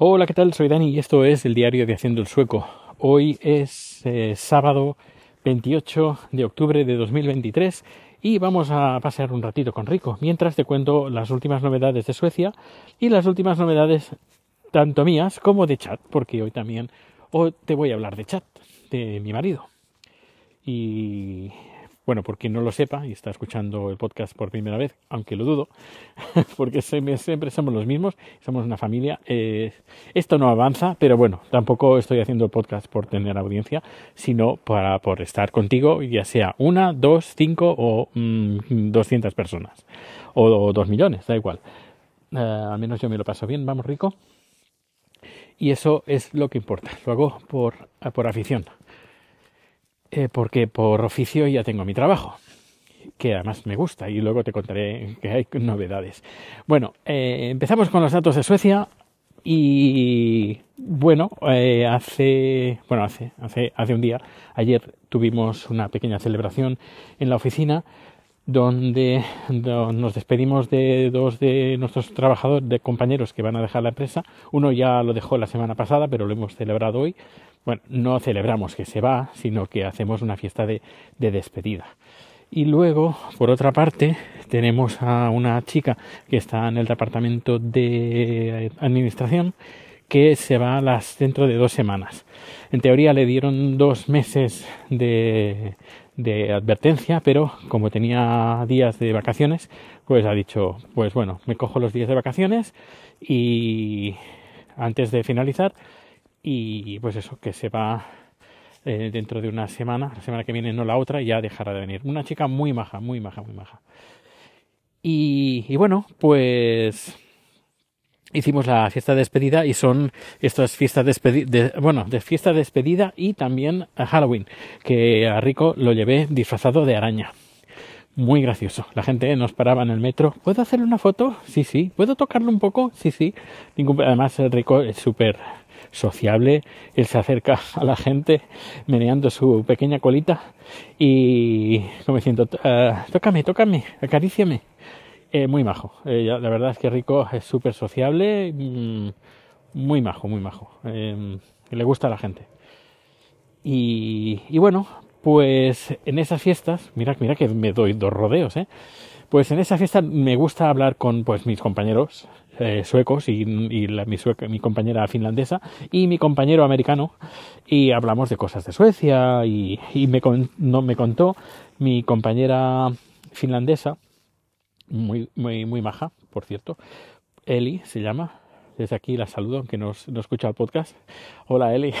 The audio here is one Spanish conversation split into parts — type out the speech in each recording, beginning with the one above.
Hola, ¿qué tal? Soy Dani y esto es el diario de Haciendo el Sueco. Hoy es eh, sábado 28 de octubre de 2023 y vamos a pasear un ratito con Rico mientras te cuento las últimas novedades de Suecia y las últimas novedades tanto mías como de chat, porque hoy también hoy te voy a hablar de chat, de mi marido. Y bueno, por quien no lo sepa y está escuchando el podcast por primera vez, aunque lo dudo, porque siempre somos los mismos, somos una familia. Eh, esto no avanza, pero bueno, tampoco estoy haciendo el podcast por tener audiencia, sino para por estar contigo, ya sea una, dos, cinco o mm, doscientas personas, o, dos millones, da igual. Eh, al menos yo me lo paso bien, vamos rico. Y eso es lo que importa, lo hago por, por afición. Eh, porque por oficio ya tengo mi trabajo, que además me gusta y luego te contaré que hay novedades. Bueno, eh, empezamos con los datos de Suecia y bueno, eh, hace, bueno, hace, hace, hace un día, ayer tuvimos una pequeña celebración en la oficina donde, nos despedimos de dos de nuestros trabajadores, de compañeros que van a dejar la empresa. Uno ya lo dejó la semana pasada, pero lo hemos celebrado hoy. Bueno, no celebramos que se va, sino que hacemos una fiesta de, de despedida. Y luego, por otra parte, tenemos a una chica que está en el departamento de administración que se va a las dentro de dos semanas. En teoría le dieron dos meses de, de advertencia, pero como tenía días de vacaciones, pues ha dicho, pues bueno, me cojo los días de vacaciones y antes de finalizar y pues eso, que se va eh, dentro de una semana, la semana que viene no la otra, ya dejará de venir. Una chica muy maja, muy maja, muy maja. Y, y bueno, pues hicimos la fiesta de despedida y son estas fiestas de despedida, bueno, de fiesta de despedida y también Halloween, que a Rico lo llevé disfrazado de araña. Muy gracioso. La gente nos paraba en el metro. ¿Puedo hacerle una foto? Sí, sí. ¿Puedo tocarlo un poco? Sí, sí. Además, Rico es súper sociable. Él se acerca a la gente meneando su pequeña colita y como diciendo, ah, tócame, tócame, acaríciame. Eh, muy majo. Eh, la verdad es que Rico es súper sociable, mm, muy majo, muy majo. Eh, le gusta a la gente. Y, bueno, pues en esas fiestas, mira, mira que me doy dos rodeos, ¿eh? Pues en esa fiesta me gusta hablar con pues mis compañeros suecos y, mi, compañera finlandesa y mi compañero americano y hablamos de cosas de Suecia y, y me, no, me contó mi compañera finlandesa muy, muy, muy maja, por cierto. Eli se llama. Desde aquí la saludo, aunque no, no escucha el podcast. Hola Eli.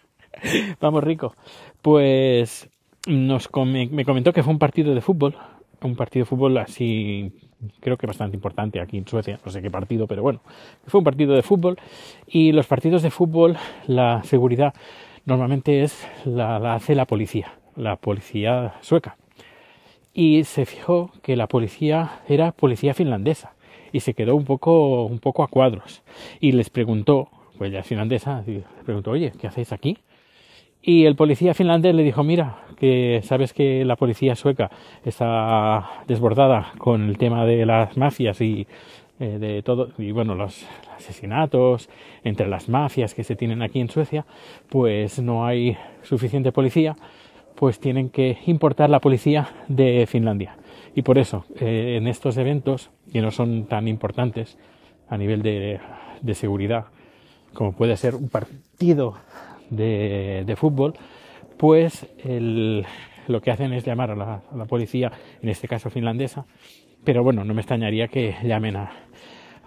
Vamos rico. Pues nos me comentó que fue un partido de fútbol. Un partido de fútbol así, creo que bastante importante aquí en Suecia. No sé qué partido, pero bueno. Fue un partido de fútbol. Y los partidos de fútbol, la seguridad normalmente es la, la hace la policía. La policía sueca y se fijó que la policía era policía finlandesa y se quedó un poco, un poco a cuadros y les preguntó, pues ya finlandesa, les preguntó, oye, ¿qué hacéis aquí? Y el policía finlandés le dijo, mira, que sabes que la policía sueca está desbordada con el tema de las mafias y eh, de todo, y bueno, los asesinatos entre las mafias que se tienen aquí en Suecia, pues no hay suficiente policía pues tienen que importar la policía de Finlandia. Y por eso, eh, en estos eventos, que no son tan importantes a nivel de, de seguridad, como puede ser un partido de, de fútbol, pues el, lo que hacen es llamar a la, a la, policía, en este caso finlandesa, pero bueno, no me extrañaría que llamen a,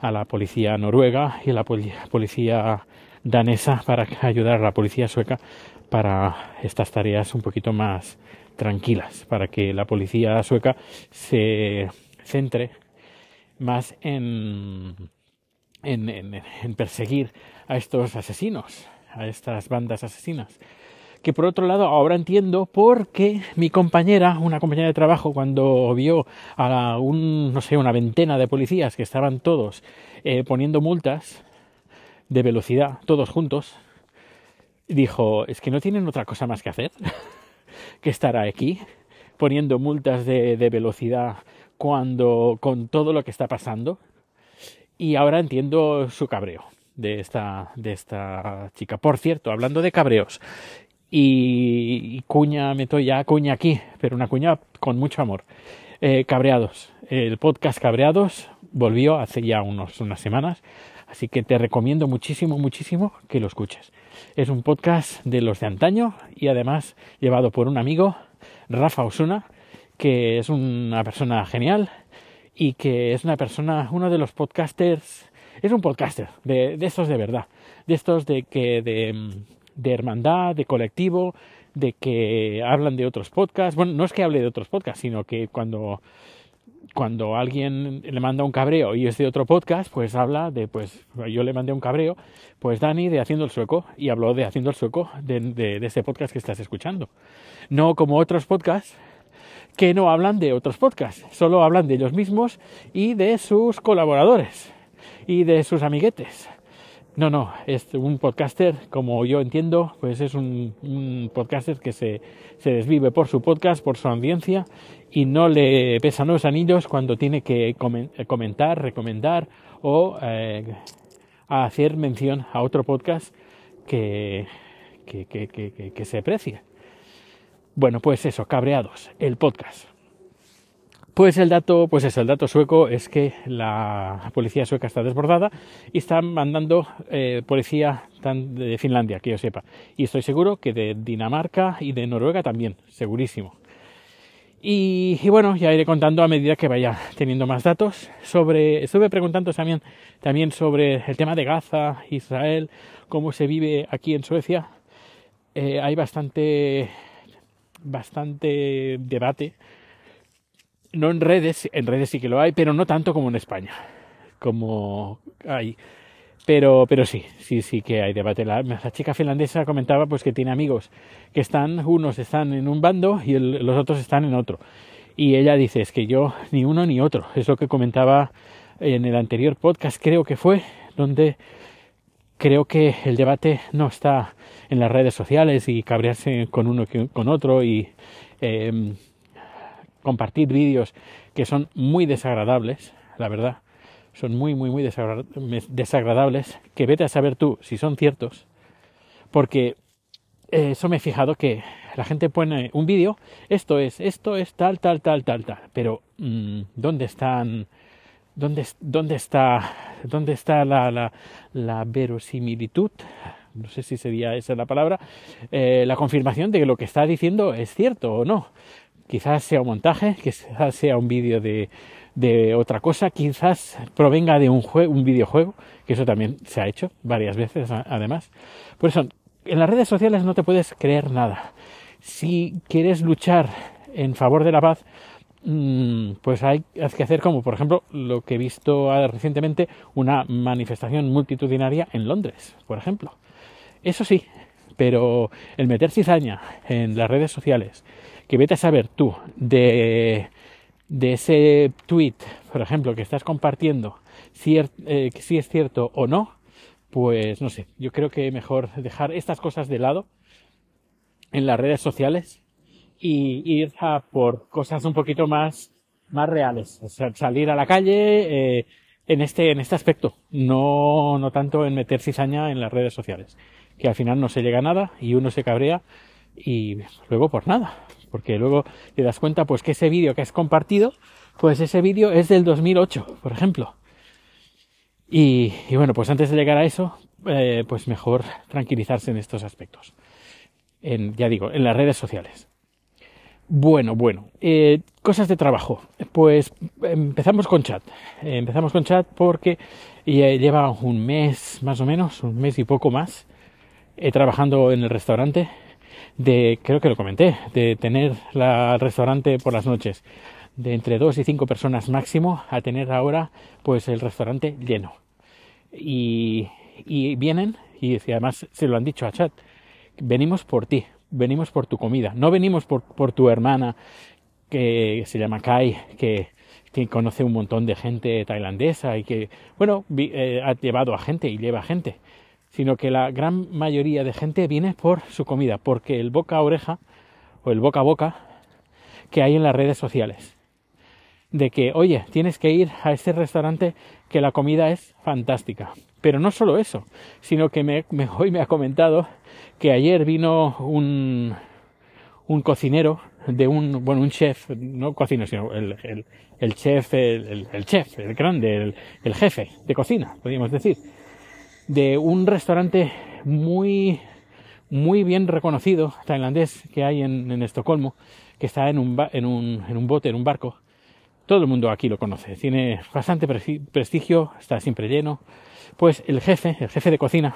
a la policía noruega y a la policía danesa para ayudar a la policía sueca para estas tareas un poquito más tranquilas, para que la policía sueca se centre más en, en, perseguir a estos asesinos, a estas bandas asesinas. Que por otro lado ahora entiendo por qué mi compañera, una compañera de trabajo, cuando vio a un, no sé, una veintena de policías que estaban todos eh, poniendo multas de velocidad, todos juntos, dijo, es que no tienen otra cosa más que hacer que estar aquí poniendo multas de, de, velocidad cuando con todo lo que está pasando y ahora entiendo su cabreo de esta, de esta chica. Por cierto, hablando de cabreos, y, cuña, meto ya cuña aquí, pero una cuña con mucho amor. Eh, cabreados, el podcast Cabreados volvió hace ya unos, unas semanas, así que te recomiendo muchísimo, muchísimo que lo escuches. Es un podcast de los de antaño y además llevado por un amigo, Rafa Osuna, que es una persona genial y que es una persona, uno de los podcasters, es un podcaster de, de estos de verdad, de estos de que de, de hermandad, de colectivo, de que hablan de otros podcasts. Bueno, no es que hable de otros podcasts, sino que cuando cuando alguien le manda un cabreo y es de otro podcast, pues habla de, pues yo le mandé un cabreo, pues Dani de Haciendo el Sueco y habló de Haciendo el Sueco de, de, ese podcast que estás escuchando. No como otros podcasts que no hablan de otros podcasts, solo hablan de ellos mismos y de sus colaboradores y de sus amiguetes. No, no, es un podcaster, como yo entiendo, pues es un, podcaster que se, se, desvive por su podcast, por su audiencia y no le pesan los anillos cuando tiene que comentar, recomendar o eh, hacer mención a otro podcast que, que, que, que se precie. Bueno, pues eso, cabreados, el podcast. Pues el dato, pues el dato sueco es que la policía sueca está desbordada y están mandando eh, policía de Finlandia, que yo sepa. Y estoy seguro que de Dinamarca y de Noruega también, segurísimo. Y, bueno, ya iré contando a medida que vaya teniendo más datos. Sobre, estuve preguntando también, también sobre el tema de Gaza, Israel, cómo se vive aquí en Suecia. Eh, hay bastante, bastante debate no en redes, en redes sí que lo hay, pero no tanto como en España, como hay. Pero, pero sí, sí, sí que hay debate. La, chica finlandesa comentaba pues que tiene amigos que están, unos están en un bando y los otros están en otro. Y ella dice, es que yo ni uno ni otro. Es lo que comentaba en el anterior podcast, creo que fue, donde creo que el debate no está en las redes sociales y cabrearse con uno con otro y eh, compartir vídeos que son muy desagradables, la verdad, son muy, muy, muy desagradables, que vete a saber tú si son ciertos, porque eh, eso me he fijado que la gente pone un vídeo, esto es, esto es tal, tal, tal, tal, tal, pero mm, ¿dónde están? ¿Dónde, dónde está, dónde está la, la, la verosimilitud? no sé si sería esa la palabra, eh, la confirmación de que lo que está diciendo es cierto o no. Quizás sea un montaje, quizás sea un vídeo de, de, otra cosa, quizás provenga de un, un videojuego, que eso también se ha hecho varias veces además. Por eso, en las redes sociales no te puedes creer nada. Si quieres luchar en favor de la paz, mm, pues hay, que hacer como, por ejemplo, lo que he visto recientemente, una manifestación multitudinaria en Londres, por ejemplo. Eso sí, pero el meter cizaña en las redes sociales, que vete a saber tú de, de ese tweet, por ejemplo, que estás compartiendo, si, eh, si es cierto o no, pues no sé, yo creo que mejor dejar estas cosas de lado en las redes sociales y ir a por cosas un poquito más, más reales, o sea, salir a la calle eh, en este, en este aspecto, no, no tanto en meter cizaña en las redes sociales, que al final no se llega a nada y uno se cabrea y luego por nada porque luego te das cuenta pues que ese vídeo que has compartido, pues ese vídeo es del 2008, por ejemplo. Y, bueno, pues antes de llegar a eso, eh, pues mejor tranquilizarse en estos aspectos. En, ya digo, en las redes sociales. Bueno, bueno, eh, cosas de trabajo. Pues empezamos con chat. empezamos con chat porque lleva un mes más o menos, un mes y poco más, eh, trabajando en el restaurante de, creo que lo comenté, de tener la, el restaurante por las noches. De entre dos y cinco personas máximo a tener ahora pues el restaurante lleno. Y, vienen, y además se lo han dicho a chat, venimos por ti, venimos por tu comida, no venimos por, por tu hermana que se llama Kai, que, conoce un montón de gente tailandesa y que, bueno, eh, ha llevado a gente y lleva gente sino que la gran mayoría de gente viene por su comida, porque el boca a oreja o el boca a boca que hay en las redes sociales. De que, oye, tienes que ir a este restaurante que la comida es fantástica. Pero no solo eso, sino que me, hoy me ha comentado que ayer vino un, un cocinero de un, bueno, un chef, no cocinero, sino el, el, chef, el, el, chef, el grande, el, jefe de cocina, podríamos decir, de un restaurante muy, muy bien reconocido tailandés que hay en, en Estocolmo, que está en un, en, un, en un bote, en un barco. Todo el mundo aquí lo conoce, tiene bastante prestigio, está siempre lleno. Pues el jefe, el jefe de cocina,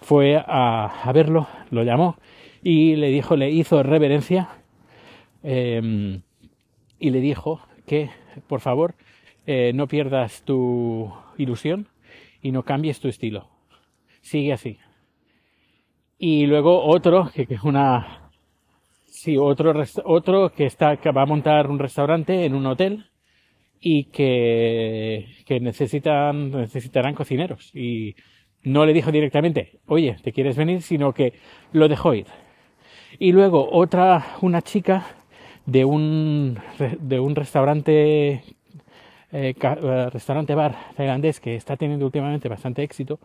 fue a, a verlo, lo llamó y le dijo, le hizo reverencia Em, y le dijo que, por favor, eh, no pierdas tu ilusión y no cambies tu estilo. Sigue así. Y luego otro, que, es una... Sí, otro, otro que, está, que va a montar un restaurante en un hotel y que, que necesitan, necesitarán cocineros. Y no le dijo directamente, oye, ¿te quieres venir? Sino que lo dejó ir. Y luego otra, una chica de un, de un restaurante, eh, eh, restaurante bar tailandés que está teniendo últimamente bastante éxito,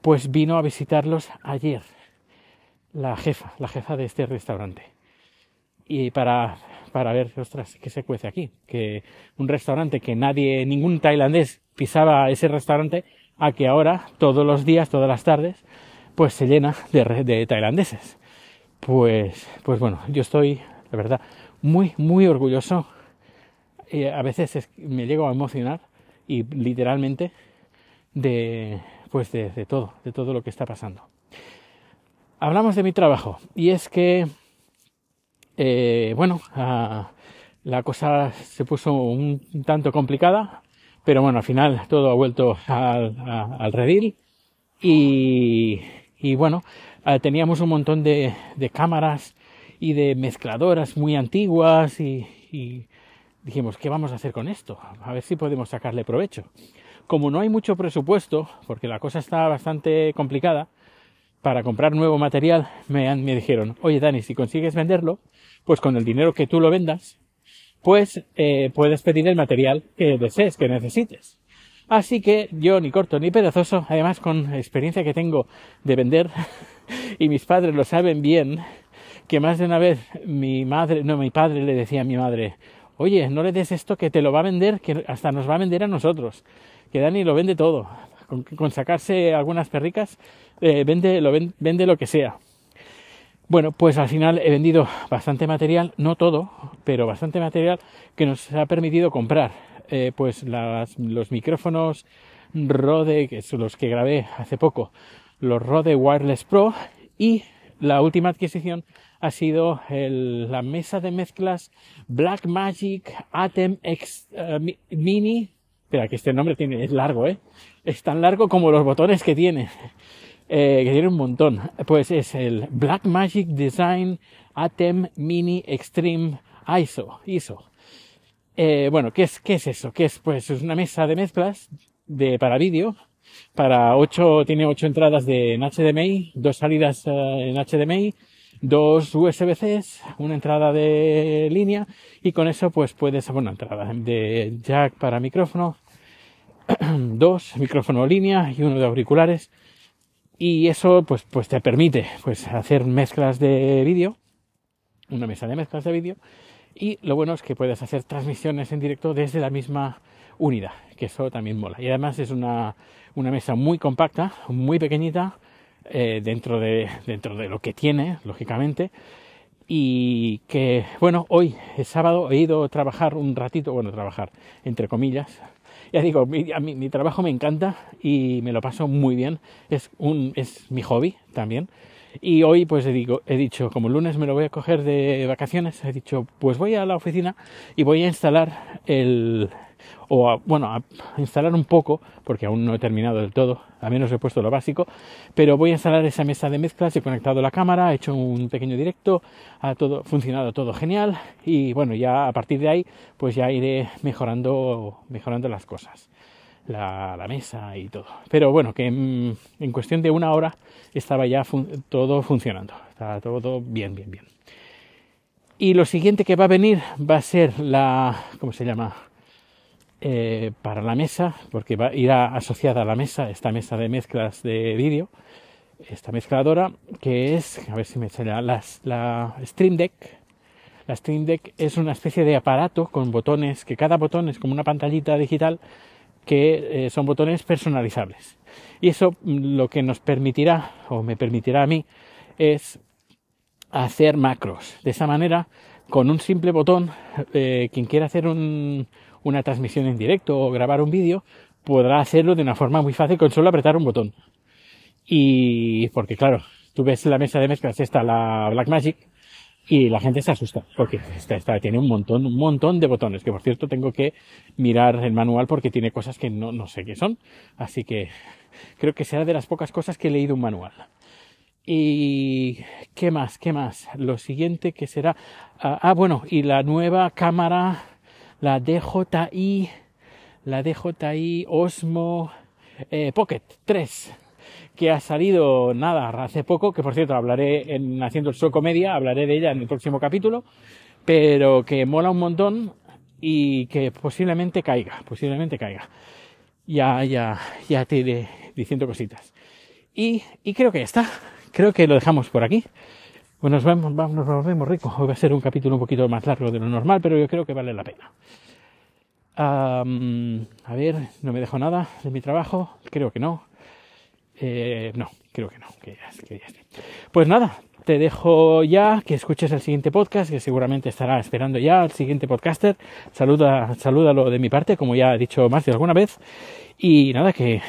pues vino a visitarlos ayer la jefa, la jefa de este restaurante. Y para, para ver, ostras, qué se cuece aquí. Que un restaurante que nadie, ningún tailandés pisaba ese restaurante, a que ahora, todos los días, todas las tardes, pues se llena de, de tailandeses. Pues, pues bueno, yo estoy, la verdad, muy, muy orgulloso. a veces me llego a emocionar y literalmente de, pues de, todo, de todo lo que está pasando. Hablamos de mi trabajo y es que, eh, bueno, ah, la cosa se puso un tanto complicada, pero bueno, al final todo ha vuelto al, al redil y, y bueno, ah, teníamos un montón de, de cámaras y de mezcladoras muy antiguas y, dijimos, ¿qué vamos a hacer con esto? A ver si podemos sacarle provecho. Como no hay mucho presupuesto, porque la cosa está bastante complicada, para comprar nuevo material, me, me dijeron, oye Dani, si consigues venderlo, pues con el dinero que tú lo vendas, pues eh, puedes pedir el material que desees, que necesites. Así que yo ni corto ni pedazoso, además con experiencia que tengo de vender, y mis padres lo saben bien, que más de una vez mi madre, no, mi padre le decía a mi madre, oye, no le des esto que te lo va a vender, que hasta nos va a vender a nosotros, que Dani lo vende todo, con, sacarse algunas perricas, eh, vende, lo, vende lo que sea. Bueno, pues al final he vendido bastante material, no todo, pero bastante material que nos ha permitido comprar. Eh, pues los micrófonos Rode, que son los que grabé hace poco, los Rode Wireless Pro y la última adquisición ha sido la mesa de mezclas Blackmagic Atem X eh, Mini. Espera, que este nombre tiene, es largo, ¿eh? Es tan largo como los botones que tiene. Eh, que tiene un montón. Pues es el Blackmagic Design Atem Mini Extreme ISO. ISO. Eh, bueno, ¿qué es, ¿qué es eso? ¿Qué es? Pues es una mesa de mezclas de, para vídeo. Para 8, tiene 8 entradas de, en HDMI, dos salidas en HDMI, dos USB-Cs, una entrada de línea y con eso pues puedes, bueno, entrada de jack para micrófono, dos micrófono línea y uno de auriculares y eso pues, pues te permite pues hacer mezclas de vídeo, una mesa de mezclas de vídeo y lo bueno es que puedes hacer transmisiones en directo desde la misma unidad, que eso también mola. Y además es una, una mesa muy compacta, muy pequeñita, eh, dentro, de, dentro de lo que tiene, lógicamente. Y que, bueno, hoy es sábado, he ido a trabajar un ratito, bueno, trabajar, entre comillas. Ya digo, mi, a mí, mi trabajo me encanta y me lo paso muy bien. Es, un, es mi hobby también. Y hoy pues digo, he dicho, como el lunes me lo voy a coger de vacaciones, he dicho, pues voy a la oficina y voy a instalar el, o bueno, a instalar un poco, porque aún no he terminado del todo, a menos he puesto lo básico, pero voy a instalar esa mesa de mezclas, he conectado la cámara, he hecho un pequeño directo, ha todo funcionado todo genial y bueno, ya a partir de ahí pues ya iré mejorando, mejorando las cosas. La, mesa y todo. Pero bueno, que en, cuestión de una hora estaba ya todo funcionando. Está todo bien, bien, bien. Y lo siguiente que va a venir va a ser la, ¿cómo se llama? Eh, para la mesa, porque va, irá asociada a la mesa, esta mesa de mezclas de vídeo, esta mezcladora, que es, a ver si me sale, la, Stream Deck. La Stream Deck es una especie de aparato con botones, que cada botón es como una pantallita digital, que eh, son botones personalizables. Y eso mm, lo que nos permitirá, o me permitirá a mí, es hacer macros. De esa manera, con un simple botón, eh, quien quiera hacer una transmisión en directo o grabar un vídeo, podrá hacerlo de una forma muy fácil con solo apretar un botón. Y porque claro, tú ves la mesa de mezclas esta, la Blackmagic, y la gente se asusta porque esta, tiene un montón, un montón de botones, que por cierto tengo que mirar el manual porque tiene cosas que no, no sé qué son. Así que creo que será de las pocas cosas que he leído un manual. Y qué más, qué más. Lo siguiente que será, ah, ah bueno, y la nueva cámara, la DJI, la DJI Osmo eh, Pocket 3 que ha salido nada hace poco, que por cierto hablaré en Haciendo el Show Comedia, hablaré de ella en el próximo capítulo, pero que mola un montón y que posiblemente caiga, posiblemente caiga. Ya, ya, ya te iré diciendo cositas. Y, y creo que ya está. Creo que lo dejamos por aquí. Pues nos vemos, nos vemos rico. Hoy va a ser un capítulo un poquito más largo de lo normal, pero yo creo que vale la pena. a ver, no me dejo nada de mi trabajo. Creo que no. Eh, no, creo que no. Que ya, Pues nada, te dejo ya que escuches el siguiente podcast, que seguramente estará esperando ya el siguiente podcaster. Saluda, salúdalo de mi parte, como ya he dicho más de alguna vez. Y nada, que,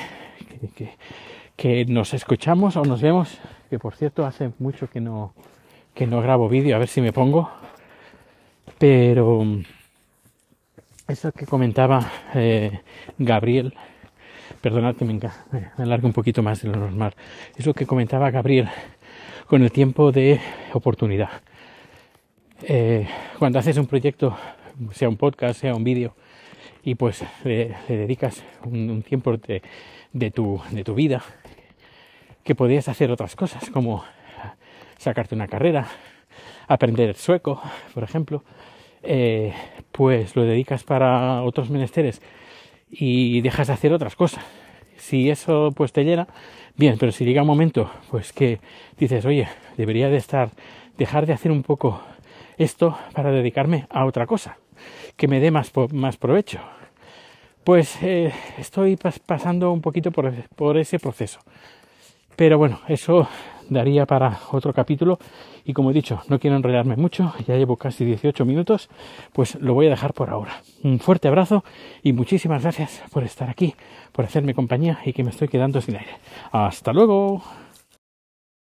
que, que nos escuchamos o nos vemos. Que por cierto, hace mucho que no, que no grabo vídeo, a ver si me pongo. Pero eso que comentaba eh, Gabriel Perdonad que me, me alargue un poquito más de lo normal. Es lo que comentaba Gabriel con el tiempo de oportunidad. Eh, cuando haces un proyecto, sea un podcast, sea un vídeo, y pues le, dedicas un, tiempo de, de, tu, de tu vida, que podías hacer otras cosas, como sacarte una carrera, aprender sueco, por ejemplo, eh, pues lo dedicas para otros menesteres y dejas de hacer otras cosas. Si eso pues te llena, bien, pero si llega un momento pues que dices, oye, debería de estar, dejar de hacer un poco esto para dedicarme a otra cosa, que me dé más, más provecho. Pues eh, estoy pasando un poquito por, por ese proceso. Pero bueno, eso daría para otro capítulo y como he dicho, no quiero enrollarme mucho, ya llevo casi 18 minutos, pues lo voy a dejar por ahora. Un fuerte abrazo y muchísimas gracias por estar aquí, por hacerme compañía y que me estoy quedando sin aire. Hasta luego.